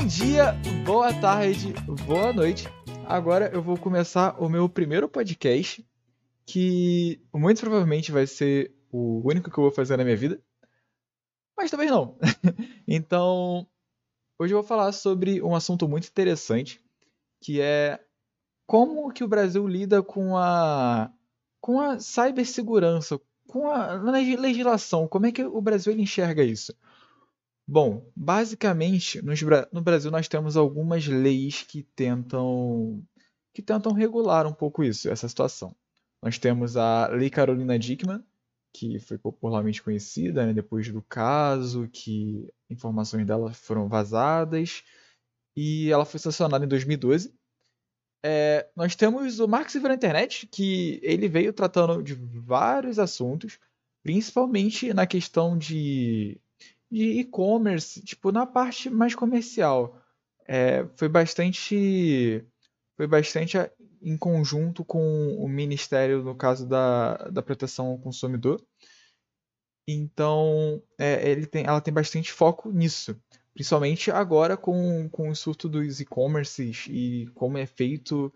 Bom dia, boa tarde, boa noite. Agora eu vou começar o meu primeiro podcast, que muito provavelmente vai ser o único que eu vou fazer na minha vida. Mas talvez não. então, hoje eu vou falar sobre um assunto muito interessante, que é como que o Brasil lida com a com a cibersegurança, com a legislação, como é que o Brasil enxerga isso? Bom, basicamente, no Brasil nós temos algumas leis que tentam que tentam regular um pouco isso, essa situação. Nós temos a Lei Carolina Dickmann, que foi popularmente conhecida né, depois do caso, que informações dela foram vazadas, e ela foi sancionada em 2012. É, nós temos o Marx Civil na Internet, que ele veio tratando de vários assuntos, principalmente na questão de de e-commerce, tipo, na parte mais comercial. É, foi bastante foi bastante em conjunto com o Ministério, no caso da, da proteção ao consumidor. Então, é, ele tem, ela tem bastante foco nisso. Principalmente agora com, com o surto dos e-commerces e como é feito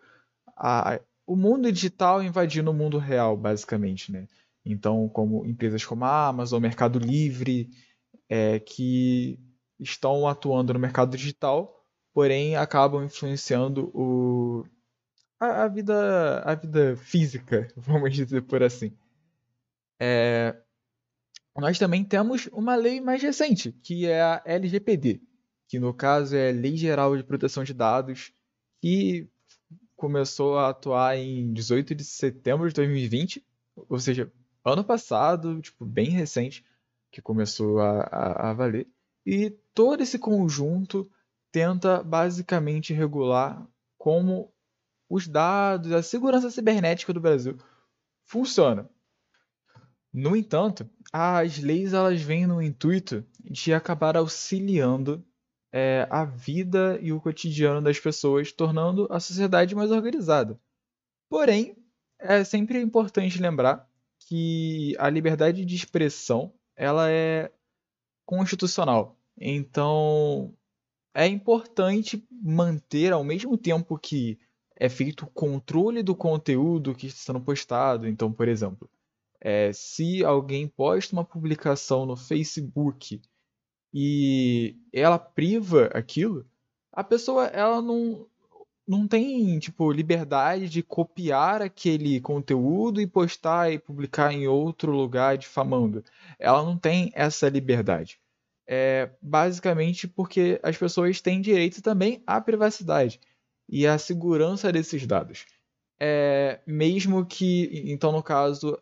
a, o mundo digital invadindo o mundo real, basicamente. Né? Então, como empresas como a Amazon, Mercado Livre, é, que estão atuando no mercado digital, porém acabam influenciando o, a, a vida, a vida física, vamos dizer por assim. É, nós também temos uma lei mais recente, que é a LGPD, que no caso é a Lei Geral de Proteção de Dados, que começou a atuar em 18 de setembro de 2020, ou seja, ano passado, tipo, bem recente que começou a, a, a valer. E todo esse conjunto tenta basicamente regular como os dados, a segurança cibernética do Brasil funciona. No entanto, as leis elas vêm no intuito de acabar auxiliando é, a vida e o cotidiano das pessoas, tornando a sociedade mais organizada. Porém, é sempre importante lembrar que a liberdade de expressão ela é constitucional. Então, é importante manter, ao mesmo tempo que é feito o controle do conteúdo que está sendo postado. Então, por exemplo, é, se alguém posta uma publicação no Facebook e ela priva aquilo, a pessoa ela não, não tem, tipo, liberdade de copiar aquele conteúdo e postar e publicar em outro lugar difamando. Ela não tem essa liberdade. É basicamente porque as pessoas têm direito também à privacidade e à segurança desses dados. É, mesmo que, então, no caso,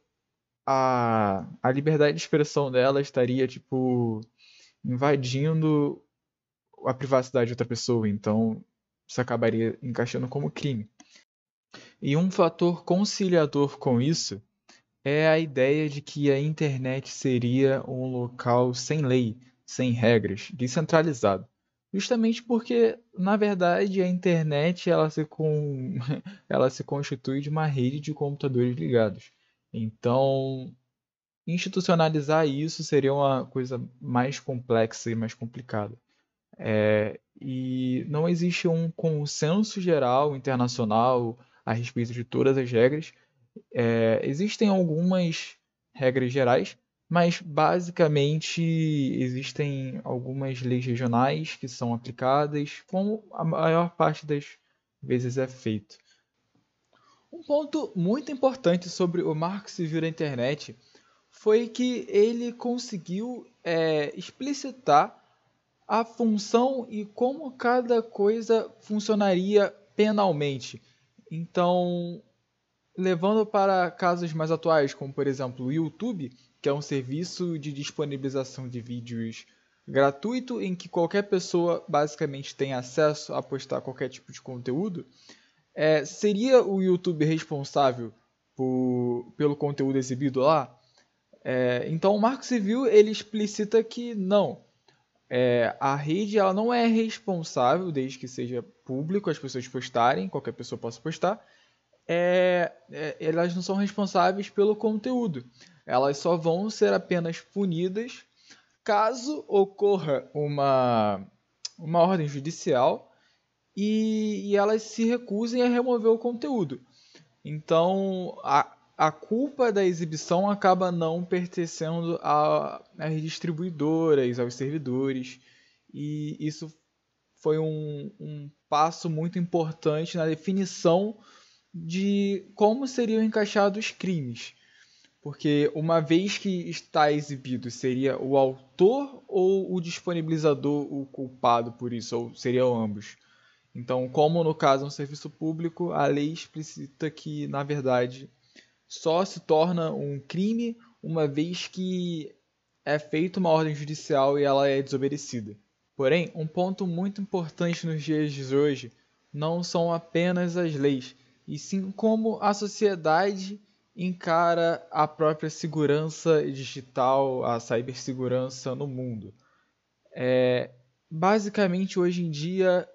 a, a liberdade de expressão dela estaria, tipo, invadindo a privacidade de outra pessoa. Então, isso acabaria encaixando como crime. E um fator conciliador com isso é a ideia de que a internet seria um local sem lei, sem regras, descentralizado. Justamente porque, na verdade, a internet ela se, com... ela se constitui de uma rede de computadores ligados. Então, institucionalizar isso seria uma coisa mais complexa e mais complicada. É, e não existe um consenso geral internacional a respeito de todas as regras. É, existem algumas regras gerais, mas basicamente existem algumas leis regionais que são aplicadas, como a maior parte das vezes é feito. Um ponto muito importante sobre o Marco Civil da Internet foi que ele conseguiu é, explicitar a função e como cada coisa funcionaria penalmente. Então, levando para casos mais atuais, como por exemplo o YouTube, que é um serviço de disponibilização de vídeos gratuito em que qualquer pessoa basicamente tem acesso a postar qualquer tipo de conteúdo, é, seria o YouTube responsável por, pelo conteúdo exibido lá? É, então o Marco Civil ele explicita que não. É, a rede ela não é responsável, desde que seja público, as pessoas postarem, qualquer pessoa possa postar, é, é, elas não são responsáveis pelo conteúdo. Elas só vão ser apenas punidas caso ocorra uma, uma ordem judicial e, e elas se recusem a remover o conteúdo. Então, a, a culpa da exibição acaba não pertencendo às distribuidoras, aos servidores, e isso foi um, um passo muito importante na definição de como seriam encaixados os crimes. Porque uma vez que está exibido, seria o autor ou o disponibilizador o culpado por isso, ou seriam ambos? Então, como no caso é um serviço público, a lei explicita que, na verdade, só se torna um crime uma vez que é feita uma ordem judicial e ela é desobedecida. Porém, um ponto muito importante nos dias de hoje não são apenas as leis, e sim como a sociedade encara a própria segurança digital, a cibersegurança no mundo. É, basicamente, hoje em dia,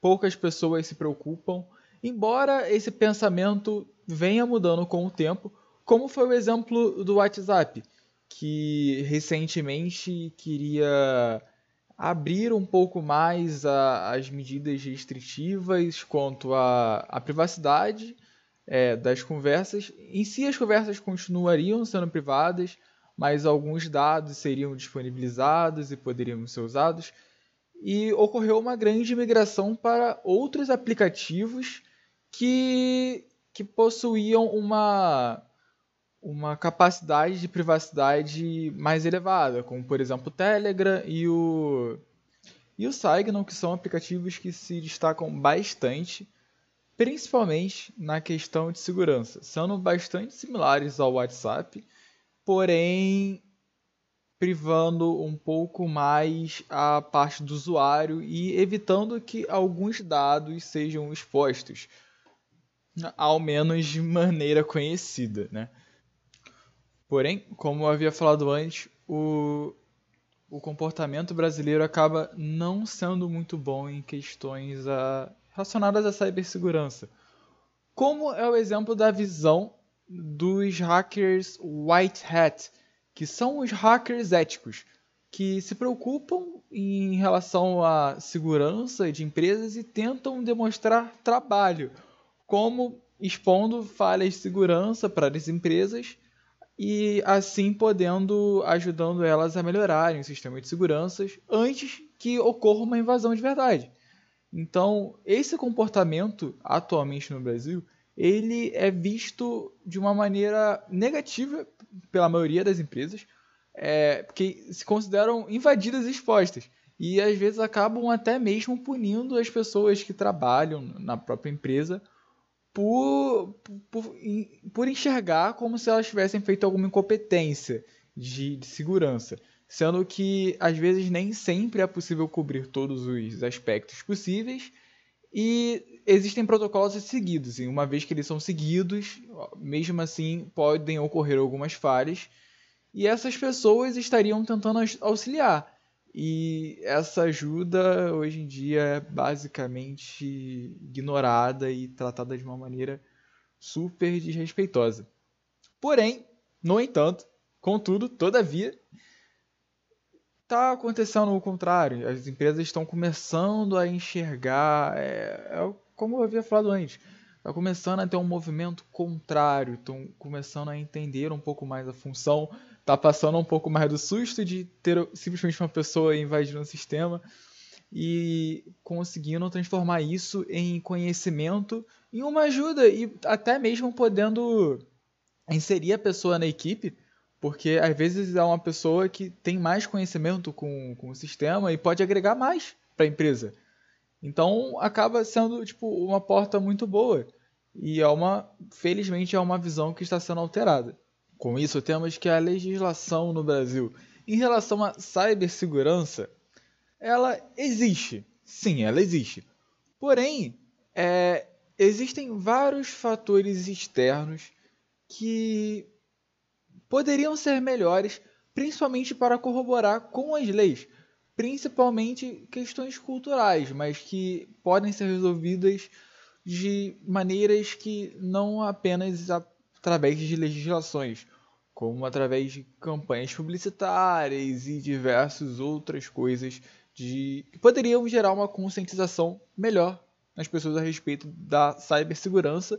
poucas pessoas se preocupam, embora esse pensamento venha mudando com o tempo, como foi o exemplo do WhatsApp, que recentemente queria abrir um pouco mais a, as medidas restritivas quanto à privacidade é, das conversas. Em si, as conversas continuariam sendo privadas, mas alguns dados seriam disponibilizados e poderiam ser usados e ocorreu uma grande migração para outros aplicativos que, que possuíam uma, uma capacidade de privacidade mais elevada, como por exemplo o Telegram e o, e o Signal, que são aplicativos que se destacam bastante, principalmente na questão de segurança, sendo bastante similares ao WhatsApp, porém privando um pouco mais a parte do usuário e evitando que alguns dados sejam expostos, ao menos de maneira conhecida, né? Porém, como eu havia falado antes, o, o comportamento brasileiro acaba não sendo muito bom em questões a, relacionadas à cibersegurança. Como é o exemplo da visão dos hackers white hat, que são os hackers éticos, que se preocupam em relação à segurança de empresas e tentam demonstrar trabalho, como expondo falhas de segurança para as empresas e assim podendo ajudando elas a melhorarem o sistema de segurança antes que ocorra uma invasão de verdade. Então, esse comportamento atualmente no Brasil, ele é visto de uma maneira negativa pela maioria das empresas, é, porque se consideram invadidas e expostas. E às vezes acabam até mesmo punindo as pessoas que trabalham na própria empresa por, por, por enxergar como se elas tivessem feito alguma incompetência de, de segurança. Sendo que às vezes nem sempre é possível cobrir todos os aspectos possíveis e existem protocolos seguidos, e uma vez que eles são seguidos, mesmo assim podem ocorrer algumas falhas, e essas pessoas estariam tentando auxiliar. E essa ajuda hoje em dia é basicamente ignorada e tratada de uma maneira super desrespeitosa. Porém, no entanto, contudo, todavia, está acontecendo o contrário. As empresas estão começando a enxergar, é, é como eu havia falado antes, está começando a ter um movimento contrário, estão começando a entender um pouco mais a função, está passando um pouco mais do susto de ter simplesmente uma pessoa invadindo o sistema e conseguindo transformar isso em conhecimento, em uma ajuda e até mesmo podendo inserir a pessoa na equipe porque às vezes é uma pessoa que tem mais conhecimento com, com o sistema e pode agregar mais para a empresa. Então acaba sendo tipo uma porta muito boa. E é uma, felizmente, é uma visão que está sendo alterada. Com isso, temos que a legislação no Brasil em relação à cibersegurança, ela existe. Sim, ela existe. Porém, é, existem vários fatores externos que poderiam ser melhores, principalmente para corroborar com as leis, principalmente questões culturais, mas que podem ser resolvidas de maneiras que não apenas através de legislações, como através de campanhas publicitárias e diversas outras coisas de que poderiam gerar uma conscientização melhor nas pessoas a respeito da cibersegurança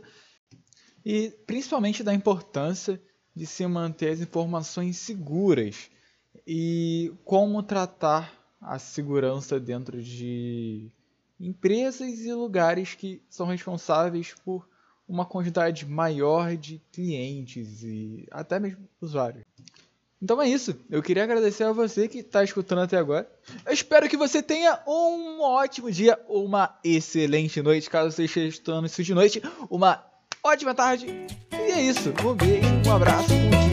e principalmente da importância de se manter as informações seguras e como tratar a segurança dentro de empresas e lugares que são responsáveis por uma quantidade maior de clientes e até mesmo usuários. Então é isso. Eu queria agradecer a você que está escutando até agora. Eu espero que você tenha um ótimo dia, uma excelente noite, caso você esteja escutando isso de noite, uma ótima tarde. E é isso. Um beijo, um abraço, um.